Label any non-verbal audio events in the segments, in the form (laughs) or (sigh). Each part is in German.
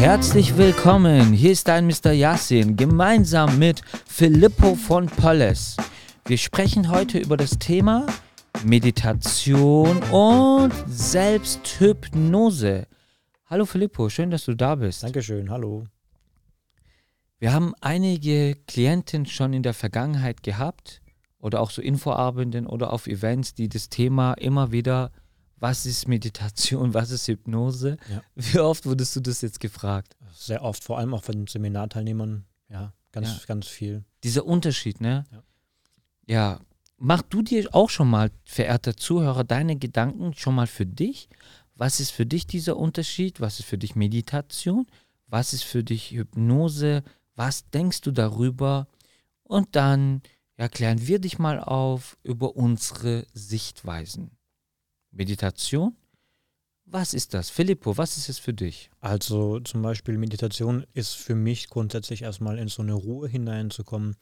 Herzlich willkommen, hier ist dein Mr. Yassin, gemeinsam mit Filippo von Polles. Wir sprechen heute über das Thema Meditation und Selbsthypnose. Hallo Filippo, schön, dass du da bist. Dankeschön, hallo. Wir haben einige Klienten schon in der Vergangenheit gehabt oder auch so Infoabenden oder auf Events, die das Thema immer wieder, was ist Meditation, was ist Hypnose? Ja. Wie oft wurdest du das jetzt gefragt? Sehr oft, vor allem auch von Seminarteilnehmern, ja, ganz, Ja. ganz viel. Dieser Unterschied, ne? Ja. Ja. Mach du dir auch schon mal, verehrter Zuhörer, deine Gedanken schon mal für dich. Was ist für dich dieser Unterschied? Was ist für dich Meditation? Was ist für dich Hypnose? Was denkst du darüber? Und dann ja, klären wir dich mal auf über unsere Sichtweisen. Meditation? Was ist das? Filippo, was ist es für dich? Also zum Beispiel Meditation ist für mich grundsätzlich erstmal in so eine Ruhe hineinzukommen,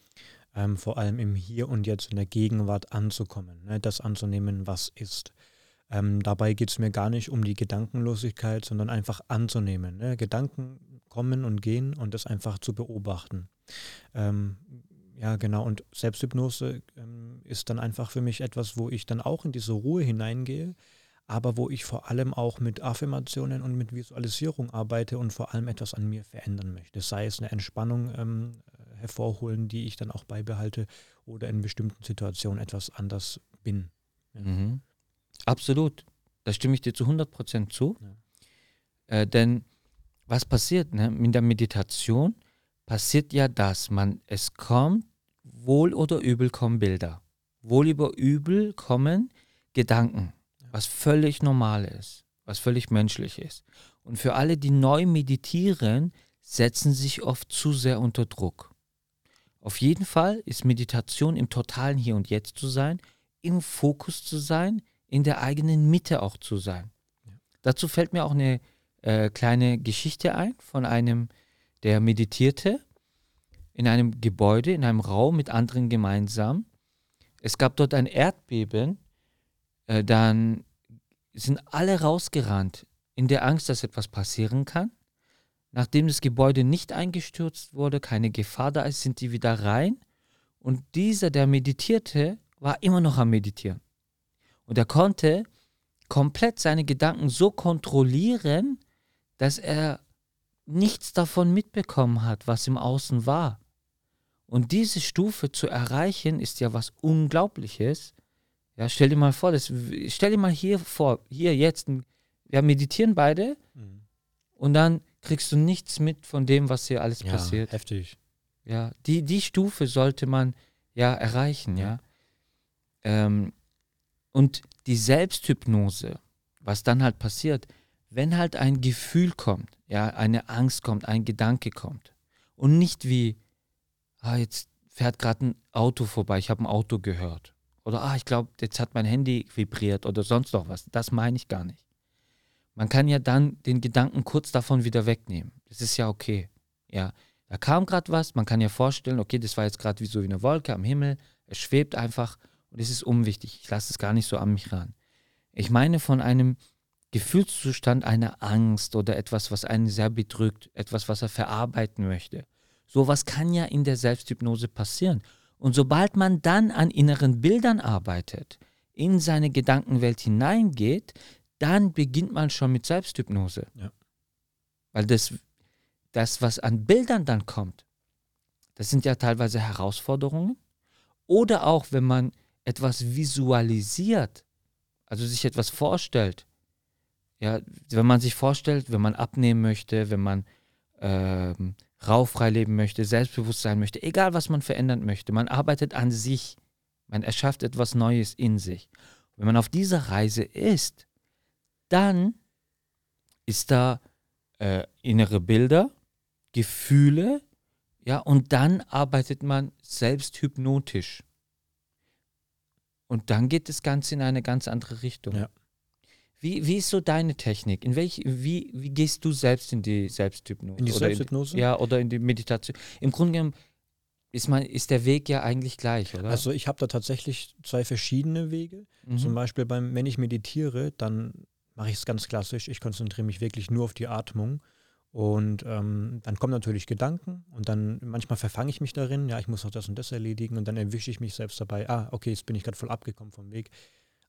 ähm, vor allem im Hier und Jetzt in der Gegenwart anzukommen, ne, das anzunehmen, was ist. Ähm, dabei geht es mir gar nicht um die Gedankenlosigkeit, sondern einfach anzunehmen. Ne? Gedanken kommen und gehen und das einfach zu beobachten. Ähm, ja, genau. Und Selbsthypnose ähm, ist dann einfach für mich etwas, wo ich dann auch in diese Ruhe hineingehe, aber wo ich vor allem auch mit Affirmationen und mit Visualisierung arbeite und vor allem etwas an mir verändern möchte. Sei es eine Entspannung ähm, hervorholen, die ich dann auch beibehalte oder in bestimmten Situationen etwas anders bin. Ja. Mhm. Absolut. Da stimme ich dir zu 100% zu. Ja. Äh, denn was passiert ne? in der Meditation? Passiert ja das, man, es kommt, wohl oder übel kommen Bilder. Wohl über übel kommen Gedanken, was völlig normal ist, was völlig menschlich ist. Und für alle, die neu meditieren, setzen sich oft zu sehr unter Druck. Auf jeden Fall ist Meditation im totalen Hier und Jetzt zu sein, im Fokus zu sein, in der eigenen Mitte auch zu sein. Ja. Dazu fällt mir auch eine äh, kleine Geschichte ein von einem, der meditierte in einem Gebäude, in einem Raum mit anderen gemeinsam. Es gab dort ein Erdbeben, äh, dann sind alle rausgerannt in der Angst, dass etwas passieren kann. Nachdem das Gebäude nicht eingestürzt wurde, keine Gefahr da ist, sind die wieder rein. Und dieser, der meditierte, war immer noch am Meditieren. Und er konnte komplett seine Gedanken so kontrollieren, dass er nichts davon mitbekommen hat, was im Außen war. Und diese Stufe zu erreichen, ist ja was Unglaubliches. Ja, stell dir mal vor, das, stell dir mal hier vor, hier jetzt, wir meditieren beide Mhm. und dann kriegst du nichts mit von dem, was hier alles Ja, passiert. heftig. Ja, die, die Stufe sollte man ja erreichen, ja. Ähm, und die Selbsthypnose, was dann halt passiert, wenn halt ein Gefühl kommt, ja, eine Angst kommt, ein Gedanke kommt und nicht wie, ah, jetzt fährt gerade ein Auto vorbei, ich habe ein Auto gehört. Oder, ah, ich glaube, jetzt hat mein Handy vibriert oder sonst noch was. Das meine ich gar nicht. Man kann ja dann den Gedanken kurz davon wieder wegnehmen. Das ist ja okay. Ja, da kam gerade was, man kann ja vorstellen, okay, das war jetzt gerade wie so wie eine Wolke am Himmel, es schwebt einfach und es ist unwichtig. Ich lasse es gar nicht so an mich ran. Ich meine von einem Gefühlszustand einer Angst oder etwas, was einen sehr bedrückt, etwas, was er verarbeiten möchte. Sowas kann ja in der Selbsthypnose passieren. Und sobald man dann an inneren Bildern arbeitet, in seine Gedankenwelt hineingeht, dann beginnt man schon mit Selbsthypnose. Ja. Weil das, das, was an Bildern dann kommt, das sind ja teilweise Herausforderungen. Oder auch, wenn man etwas visualisiert, also sich etwas vorstellt. Ja, wenn man sich vorstellt, wenn man abnehmen möchte, wenn man ähm, rauchfrei leben möchte, selbstbewusst sein möchte, egal was man verändern möchte, man arbeitet an sich, man erschafft etwas Neues in sich. Wenn man auf dieser Reise ist, dann ist da äh, innere Bilder, Gefühle, ja, und dann arbeitet man selbst hypnotisch. Und dann geht das Ganze in eine ganz andere Richtung. Ja. Wie, wie ist so deine Technik? In welch, wie, wie gehst du selbst in die Selbsthypnose? In die Selbsthypnose? ja, oder in die Meditation. Im Grunde genommen ist, man, ist der Weg ja eigentlich gleich, oder? Also ich habe da tatsächlich zwei verschiedene Wege. Mhm. Zum Beispiel beim, wenn ich meditiere, dann mache ich es ganz klassisch. Ich konzentriere mich wirklich nur auf die Atmung Und ähm, dann kommen natürlich Gedanken und dann manchmal verfange ich mich darin, ja, ich muss noch das und das erledigen und dann erwische ich mich selbst dabei, ah, okay, jetzt bin ich gerade voll abgekommen vom Weg.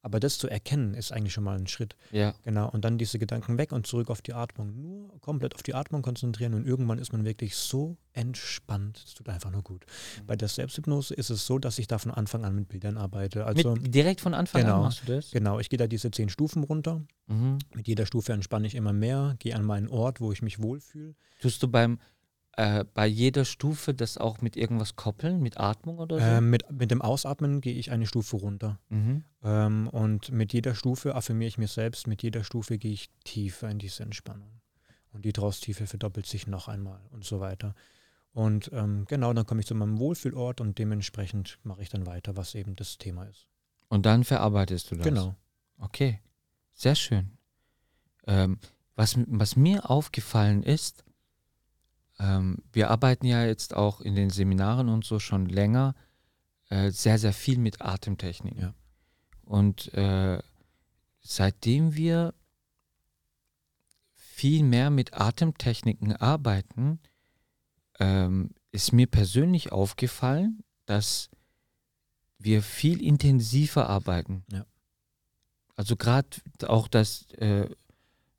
Aber das zu erkennen, ist eigentlich schon mal ein Schritt. Ja. Genau. Und dann diese Gedanken weg und zurück auf die Atmung. Nur komplett auf die Atmung konzentrieren und irgendwann ist man wirklich so entspannt. Es tut einfach nur gut. Mhm. Bei der Selbsthypnose ist es so, dass ich da von Anfang an mit Bildern arbeite. Also mit, direkt von Anfang genau, an machst du das? Genau. Ich gehe da diese zehn Stufen runter. Mhm. Mit jeder Stufe entspanne ich immer mehr, gehe an meinen Ort, wo ich mich wohlfühle. Tust du beim äh, bei jeder Stufe das auch mit irgendwas koppeln, mit Atmung oder so? Ähm, mit, mit dem Ausatmen gehe ich eine Stufe runter. Mhm. Ähm, und mit jeder Stufe affirmiere ich mir selbst, mit jeder Stufe gehe ich tiefer in diese Entspannung. Und die Draustiefe verdoppelt sich noch einmal und so weiter. Und ähm, genau, dann komme ich zu meinem Wohlfühlort und dementsprechend mache ich dann weiter, was eben das Thema ist. Und dann verarbeitest du das? Genau. Okay, sehr schön. Ähm, was, was mir aufgefallen ist, ähm, wir arbeiten ja jetzt auch in den Seminaren und so schon länger äh, sehr, sehr viel mit Atemtechnik. Ja. Und äh, seitdem wir viel mehr mit Atemtechniken arbeiten, ähm, ist mir persönlich aufgefallen, dass wir viel intensiver arbeiten. Ja. Also gerade auch das äh,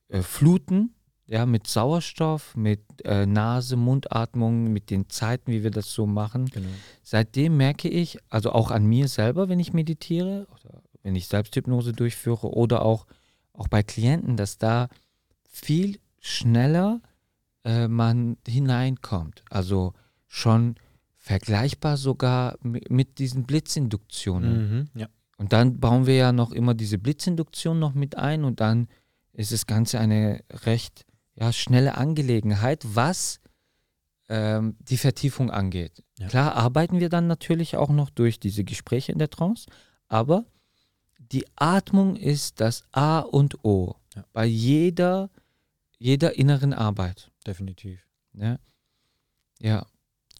äh, Fluten ja, mit Sauerstoff, mit äh, Nase, Mundatmung, mit den Zeiten, wie wir das so machen. Genau. Seitdem merke ich, also auch an mir selber, wenn ich meditiere oder wenn ich Selbsthypnose durchführe oder auch, auch bei Klienten, dass da viel schneller äh, man hineinkommt. Also schon vergleichbar sogar mit, mit diesen Blitzinduktionen. Mhm, ja. Und dann bauen wir ja noch immer diese Blitzinduktion noch mit ein und dann ist das Ganze eine recht ja, schnelle Angelegenheit, was ähm, die Vertiefung angeht. Ja. Klar arbeiten wir dann natürlich auch noch durch diese Gespräche in der Trance, aber die Atmung ist das A und O ja. bei jeder, jeder inneren Arbeit. Definitiv. Ja. ja.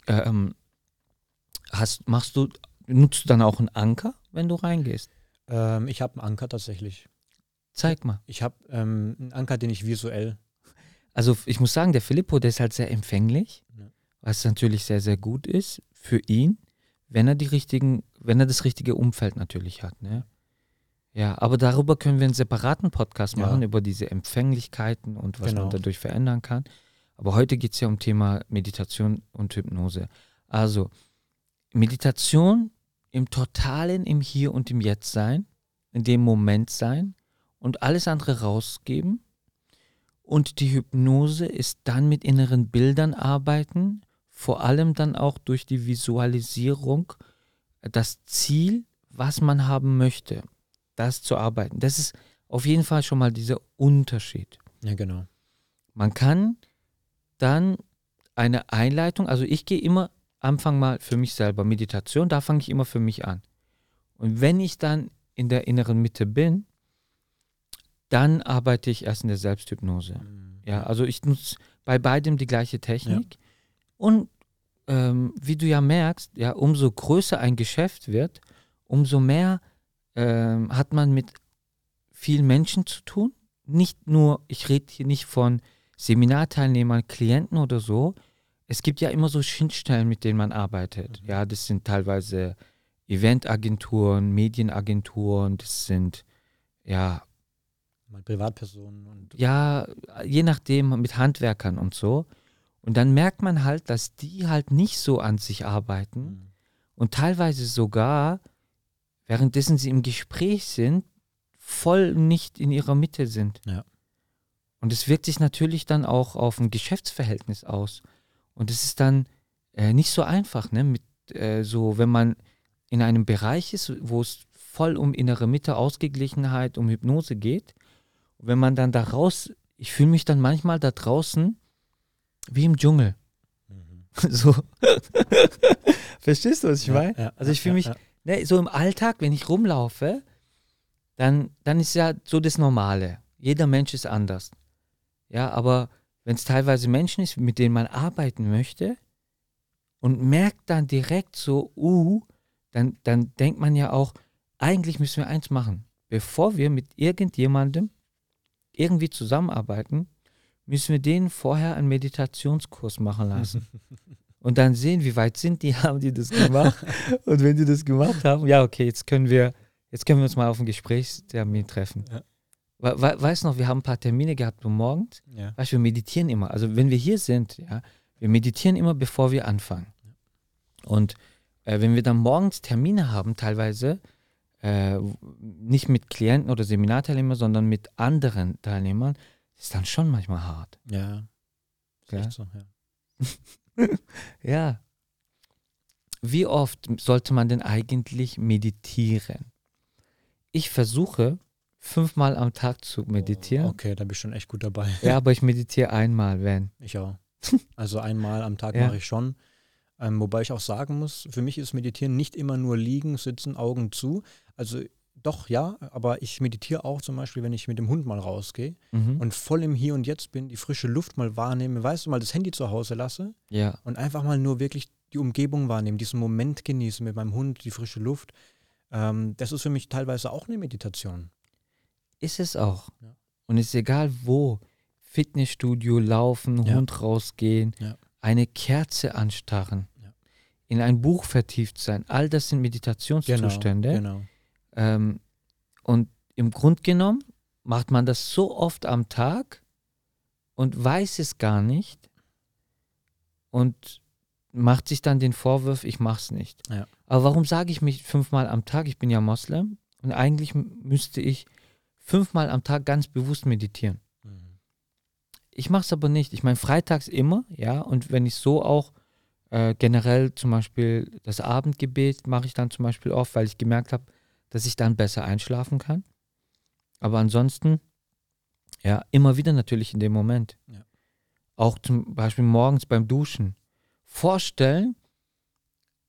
Ähm, hast, machst du, nutzt du dann auch einen Anker, wenn du reingehst? Ähm, ich habe einen Anker tatsächlich. Zeig mal. Ich habe ähm, einen Anker, den ich visuell also ich muss sagen, der Filippo, der ist halt sehr empfänglich, ja. was natürlich sehr, sehr gut ist für ihn, wenn er die richtigen, wenn er das richtige Umfeld natürlich hat. Ne? Ja, aber darüber können wir einen separaten Podcast machen, ja. über diese Empfänglichkeiten und was genau. man dadurch verändern kann. Aber heute geht es ja um Thema Meditation und Hypnose. Also, Meditation im Totalen, im Hier und im Jetzt sein, in dem Moment sein und alles andere rausgeben und die Hypnose ist dann mit inneren Bildern arbeiten, vor allem dann auch durch die Visualisierung, das Ziel, was man haben möchte, das zu arbeiten. Das ist auf jeden Fall schon mal dieser Unterschied. Ja, genau. Man kann dann eine Einleitung, also ich gehe immer Anfang mal für mich selber, Meditation, da fange ich immer für mich an. Und wenn ich dann in der inneren Mitte bin, dann arbeite ich erst in der Selbsthypnose. Mhm. Ja, also ich nutze bei beidem die gleiche Technik. Ja. Und ähm, wie du ja merkst, ja, umso größer ein Geschäft wird, umso mehr ähm, hat man mit vielen Menschen zu tun. Nicht nur, ich rede hier nicht von Seminarteilnehmern, Klienten oder so. Es gibt ja immer so Schnittstellen, mit denen man arbeitet. Mhm. Ja, das sind teilweise Eventagenturen, Medienagenturen, das sind ja Mal Privatpersonen und. Ja, je nachdem mit Handwerkern und so. Und dann merkt man halt, dass die halt nicht so an sich arbeiten mhm. und teilweise sogar, währenddessen sie im Gespräch sind, voll nicht in ihrer Mitte sind. Ja. Und es wirkt sich natürlich dann auch auf ein Geschäftsverhältnis aus. Und es ist dann äh, nicht so einfach, ne? Mit äh, so, wenn man in einem Bereich ist, wo es voll um innere Mitte, Ausgeglichenheit, um Hypnose geht, wenn man dann da raus, ich fühle mich dann manchmal da draußen wie im Dschungel. Mhm. (laughs) So. (laughs) Verstehst du, was ich ja, meine? Ja, also ich fühle mich, ne, so im Alltag, wenn ich rumlaufe, dann, dann ist ja so das Normale. Jeder Mensch ist anders. Ja, aber wenn es teilweise Menschen ist, mit denen man arbeiten möchte und merkt dann direkt so, uh, dann, dann denkt man ja auch, eigentlich müssen wir eins machen. Bevor wir mit irgendjemandem irgendwie zusammenarbeiten, müssen wir denen vorher einen Meditationskurs machen lassen. (laughs) und dann sehen, wie weit sind die, (laughs) haben die das gemacht. und wenn die das gemacht haben, ja, okay, jetzt können wir, jetzt können wir uns mal auf einen Gesprächstermin treffen. Ja. We we weißt noch, wir haben ein paar Termine gehabt um morgens. Ja. Weißt, wir meditieren immer. Also wenn wir hier sind, ja, wir meditieren immer, bevor wir anfangen. Und äh, wenn wir dann morgens Termine haben, teilweise, äh, nicht mit Klienten oder Seminarteilnehmern, sondern mit anderen Teilnehmern, ist dann schon manchmal hart. Ja. ja? So, ja. (laughs) ja. Wie oft sollte man denn eigentlich meditieren? Ich versuche fünfmal am Tag zu meditieren. Oh, okay, da bist du schon echt gut dabei. Ja, aber ich meditiere einmal, wenn. Ich auch. (laughs) Also einmal am Tag ja. mache ich schon. Ähm, wobei ich auch sagen muss, für mich ist Meditieren nicht immer nur liegen, sitzen, Augen zu. Also doch, ja, aber ich meditiere auch zum Beispiel, wenn ich mit dem Hund mal rausgehe mhm. und voll im Hier und Jetzt bin, die frische Luft mal wahrnehme, weißt du, mal das Handy zu Hause lasse ja. und einfach mal nur wirklich die Umgebung wahrnehmen, diesen Moment genießen mit meinem Hund, die frische Luft. Ähm, das ist für mich teilweise auch eine Meditation. Ist es auch. Ja. Und es ist egal wo. Fitnessstudio, laufen, ja. Hund rausgehen, eine Kerze anstarren, in ein Buch vertieft sein. All das sind Meditationszustände. Genau, genau. Ähm, und im Grunde genommen macht man das so oft am Tag und weiß es gar nicht und macht sich dann den Vorwurf, ich mach's nicht. Ja. Aber warum sage ich mich fünfmal am Tag? Ich bin ja Moslem und eigentlich müsste ich fünfmal am Tag ganz bewusst meditieren. Mhm. Ich mache es aber nicht. Ich meine, freitags immer, ja, und wenn ich so auch äh, generell zum Beispiel das Abendgebet mache ich dann zum Beispiel oft, weil ich gemerkt habe, dass ich dann besser einschlafen kann. Aber ansonsten, ja, immer wieder natürlich in dem Moment. Ja. Auch zum Beispiel morgens beim Duschen. Vorstellen,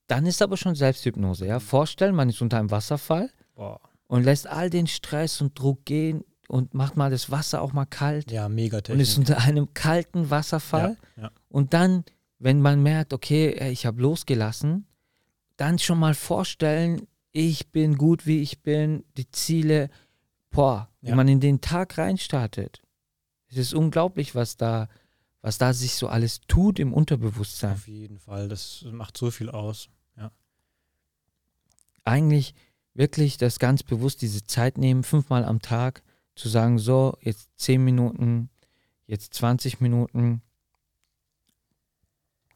dann ist aber schon Selbsthypnose, ja. Vorstellen, man ist unter einem Wasserfall Boah. und lässt all den Stress und Druck gehen und macht mal das Wasser auch mal kalt. Ja, mega Technik. Und ist unter einem kalten Wasserfall. Ja, ja. Und dann, wenn man merkt, okay, ich habe losgelassen, dann schon mal vorstellen, ich bin gut, wie ich bin, die Ziele, boah, ja. wenn man in den Tag reinstartet. Es ist unglaublich, was da, was da sich so alles tut im Unterbewusstsein. Auf jeden Fall, das macht so viel aus. Ja. Eigentlich wirklich das ganz bewusst diese Zeit nehmen, fünfmal am Tag, zu sagen, so, jetzt zehn Minuten, jetzt 20 Minuten,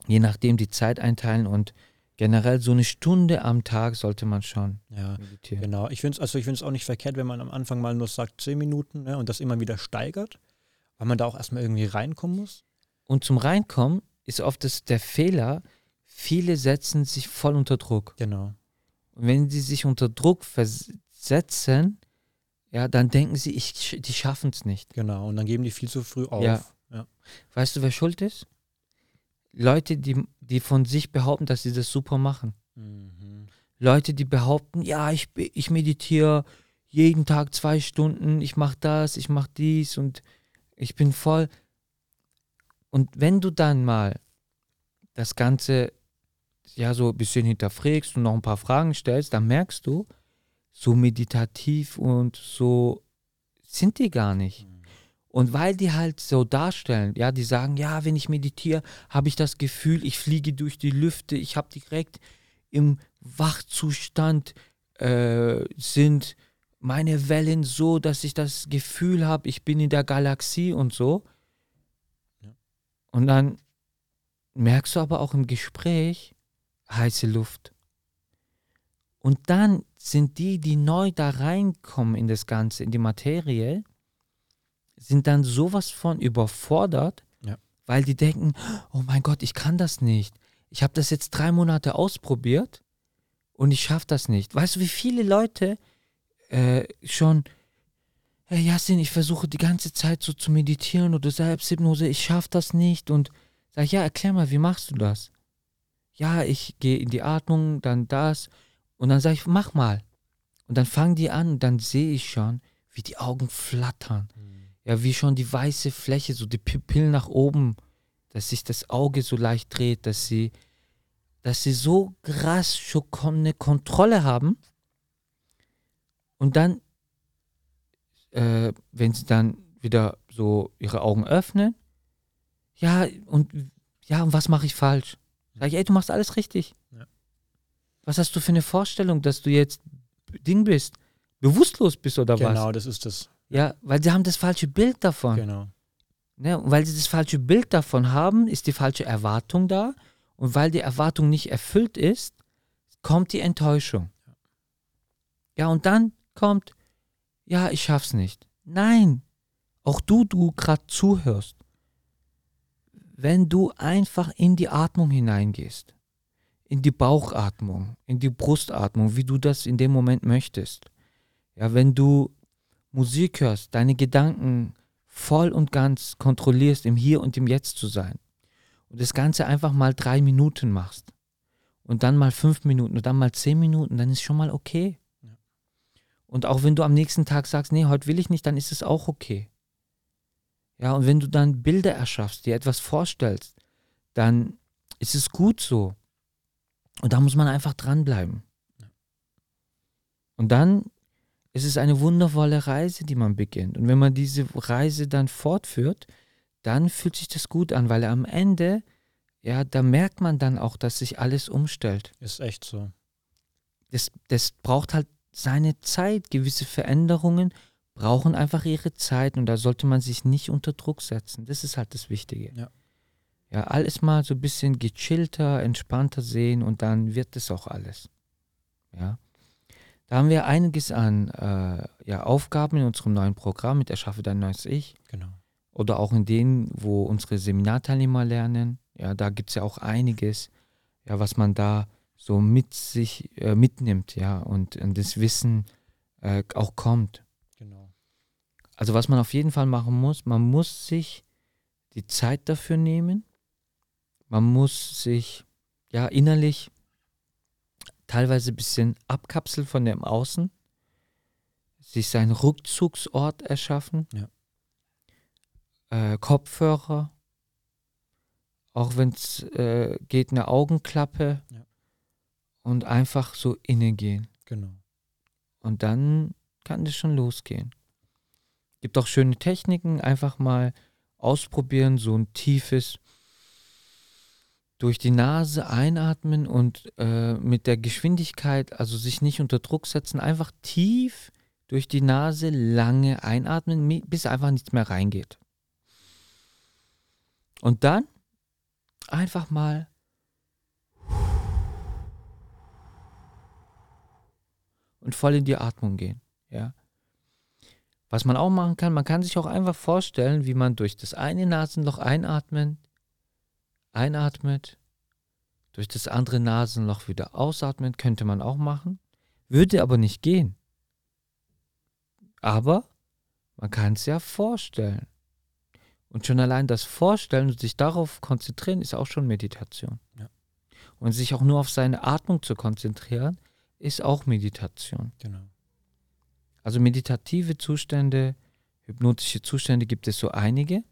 je nachdem die Zeit einteilen und generell so eine Stunde am Tag sollte man schon ja, meditieren. Genau. Ich finde es also auch nicht verkehrt, wenn man am Anfang mal nur sagt zehn Minuten ne, und das immer wieder steigert, weil man da auch erstmal irgendwie reinkommen muss. Und zum Reinkommen ist oft das, der Fehler, viele setzen sich voll unter Druck. Genau. Und wenn sie sich unter Druck versetzen, ja, dann denken sie, ich, die schaffen es nicht. Genau, und dann geben die viel zu früh auf. Ja. ja. Weißt du, wer schuld ist? Leute, die, die von sich behaupten, dass sie das super machen. Mhm. Leute, die behaupten, ja, ich, ich meditiere jeden Tag zwei Stunden, ich mache das, ich mache dies und ich bin voll. Und wenn du dann mal das Ganze ja so ein bisschen hinterfragst und noch ein paar Fragen stellst, dann merkst du, so meditativ und so sind die gar nicht. Mhm. Und weil die halt so darstellen, ja, die sagen, ja, wenn ich meditiere, habe ich das Gefühl, ich fliege durch die Lüfte, ich habe direkt im Wachzustand äh, sind meine Wellen so, dass ich das Gefühl habe, ich bin in der Galaxie und so. Ja. Und dann merkst du aber auch im Gespräch heiße Luft. Und dann sind die, die neu da reinkommen in das Ganze, in die Materie, sind dann sowas von überfordert, ja. weil die denken, oh mein Gott, ich kann das nicht. Ich habe das jetzt drei Monate ausprobiert und ich schaffe das nicht. Weißt du, wie viele Leute äh, schon, hey Jasin, ich versuche die ganze Zeit so zu meditieren oder Selbsthypnose, ich schaffe das nicht und sag, ja, erklär mal, wie machst du das? Ja, ich gehe in die Atmung, dann das und dann sage ich, mach mal. Und dann fangen die an und dann sehe ich schon, wie die Augen flattern. Mhm ja, wie schon die weiße Fläche, so die Pupillen nach oben, dass sich das Auge so leicht dreht, dass sie, dass sie so krass schon eine Kontrolle haben. Und dann, äh, wenn sie dann wieder so ihre Augen öffnen, Ja, und ja, und was mache ich falsch? Sag ich, ey, du machst alles richtig. Ja. Was hast du für eine Vorstellung, dass du jetzt Ding bist, bewusstlos bist oder was? Genau, das ist das. Ja, weil sie haben das falsche Bild davon. Genau. Ne? Und weil sie das falsche Bild davon haben, ist die falsche Erwartung da. Und weil die Erwartung nicht erfüllt ist, kommt die Enttäuschung. Ja, und dann kommt, ja, ich schaff's nicht. Nein, auch du, du gerade zuhörst. Wenn du einfach in die Atmung hineingehst, in die Bauchatmung, in die Brustatmung, wie du das in dem Moment möchtest. Ja, wenn du Musik hörst, deine Gedanken voll und ganz kontrollierst, im Hier und im Jetzt zu sein. Und das Ganze einfach mal drei Minuten machst. Und dann mal fünf Minuten und dann mal zehn Minuten, dann ist schon mal okay. Ja. Und auch wenn du am nächsten Tag sagst, nee, heute will ich nicht, dann ist es auch okay. Ja, und wenn du dann Bilder erschaffst, dir etwas vorstellst, dann ist es gut so. Und da muss man einfach dranbleiben. Und dann ist es eine wundervolle Reise, die man beginnt. Und wenn man diese Reise dann fortführt, dann fühlt sich das gut an, weil am Ende, ja, da merkt man dann auch, dass sich alles umstellt. Ist echt so. Das, das braucht halt seine Zeit. Gewisse Veränderungen brauchen einfach ihre Zeit und da sollte man sich nicht unter Druck setzen. Das ist halt das Wichtige. Ja. Ja, alles mal so ein bisschen gechillter, entspannter sehen und dann wird es auch alles. Ja. Da haben wir einiges an äh, ja, Aufgaben in unserem neuen Programm mit Erschaffe dein neues Ich Genau. oder auch in denen, wo unsere Seminarteilnehmer lernen. Ja, da gibt es ja auch einiges, ja, was man da so mit sich äh, mitnimmt, ja, und, und das Wissen äh, auch kommt. Genau. Also was man auf jeden Fall machen muss, man muss sich die Zeit dafür nehmen. Man muss sich ja innerlich teilweise ein bisschen abkapseln von dem Außen, sich seinen Rückzugsort erschaffen, Ja. äh, Kopfhörer, auch wenn es äh, geht, eine Augenklappe Ja. und einfach so inne gehen. Genau. Und dann kann das schon losgehen. Gibt auch schöne Techniken, einfach mal ausprobieren, so ein tiefes durch die Nase einatmen und äh, mit der Geschwindigkeit, also sich nicht unter Druck setzen, einfach tief durch die Nase lange einatmen, bis einfach nichts mehr reingeht. Und dann einfach mal und voll in die Atmung gehen. Ja. Was man auch machen kann, man kann sich auch einfach vorstellen, wie man durch das eine Nasenloch einatmet, einatmet, durch das andere Nasenloch wieder ausatmet, könnte man auch machen, würde aber nicht gehen. Aber man kann es ja vorstellen. Und schon allein das Vorstellen und sich darauf konzentrieren, ist auch schon Meditation. Ja. Und sich auch nur auf seine Atmung zu konzentrieren, ist auch Meditation. Genau. Also meditative Zustände, hypnotische Zustände gibt es so einige.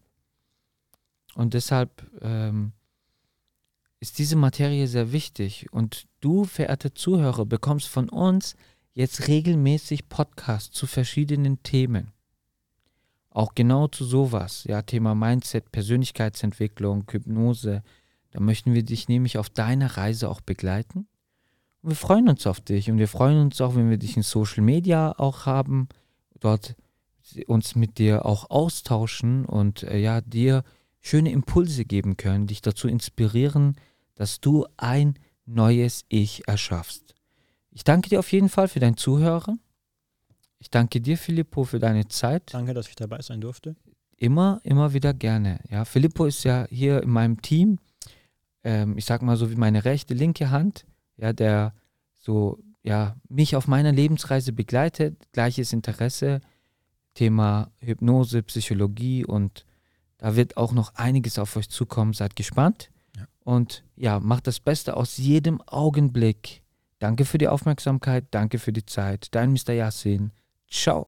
Und deshalb ähm, ist diese Materie sehr wichtig. Und du, verehrte Zuhörer, bekommst von uns jetzt regelmäßig Podcasts zu verschiedenen Themen. Auch genau zu sowas, ja, Thema Mindset, Persönlichkeitsentwicklung, Hypnose. Da möchten wir dich nämlich auf deiner Reise auch begleiten. Und wir freuen uns auf dich und wir freuen uns auch, wenn wir dich in Social Media auch haben, dort uns mit dir auch austauschen und äh, ja, dir schöne Impulse geben können, dich dazu inspirieren, dass du ein neues Ich erschaffst. Ich danke dir auf jeden Fall für dein Zuhören. Ich danke dir, Filippo, für deine Zeit. Danke, dass ich dabei sein durfte. Immer, immer wieder gerne. Ja, Filippo ist ja hier in meinem Team, ähm, ich sag mal so wie meine rechte, linke Hand, ja, der so, ja, mich auf meiner Lebensreise begleitet, gleiches Interesse, Thema Hypnose, Psychologie und da wird auch noch einiges auf euch zukommen. Seid gespannt. Ja. Und ja, macht das Beste aus jedem Augenblick. Danke für die Aufmerksamkeit, danke für die Zeit. Dein Mr. Yassin. Ciao.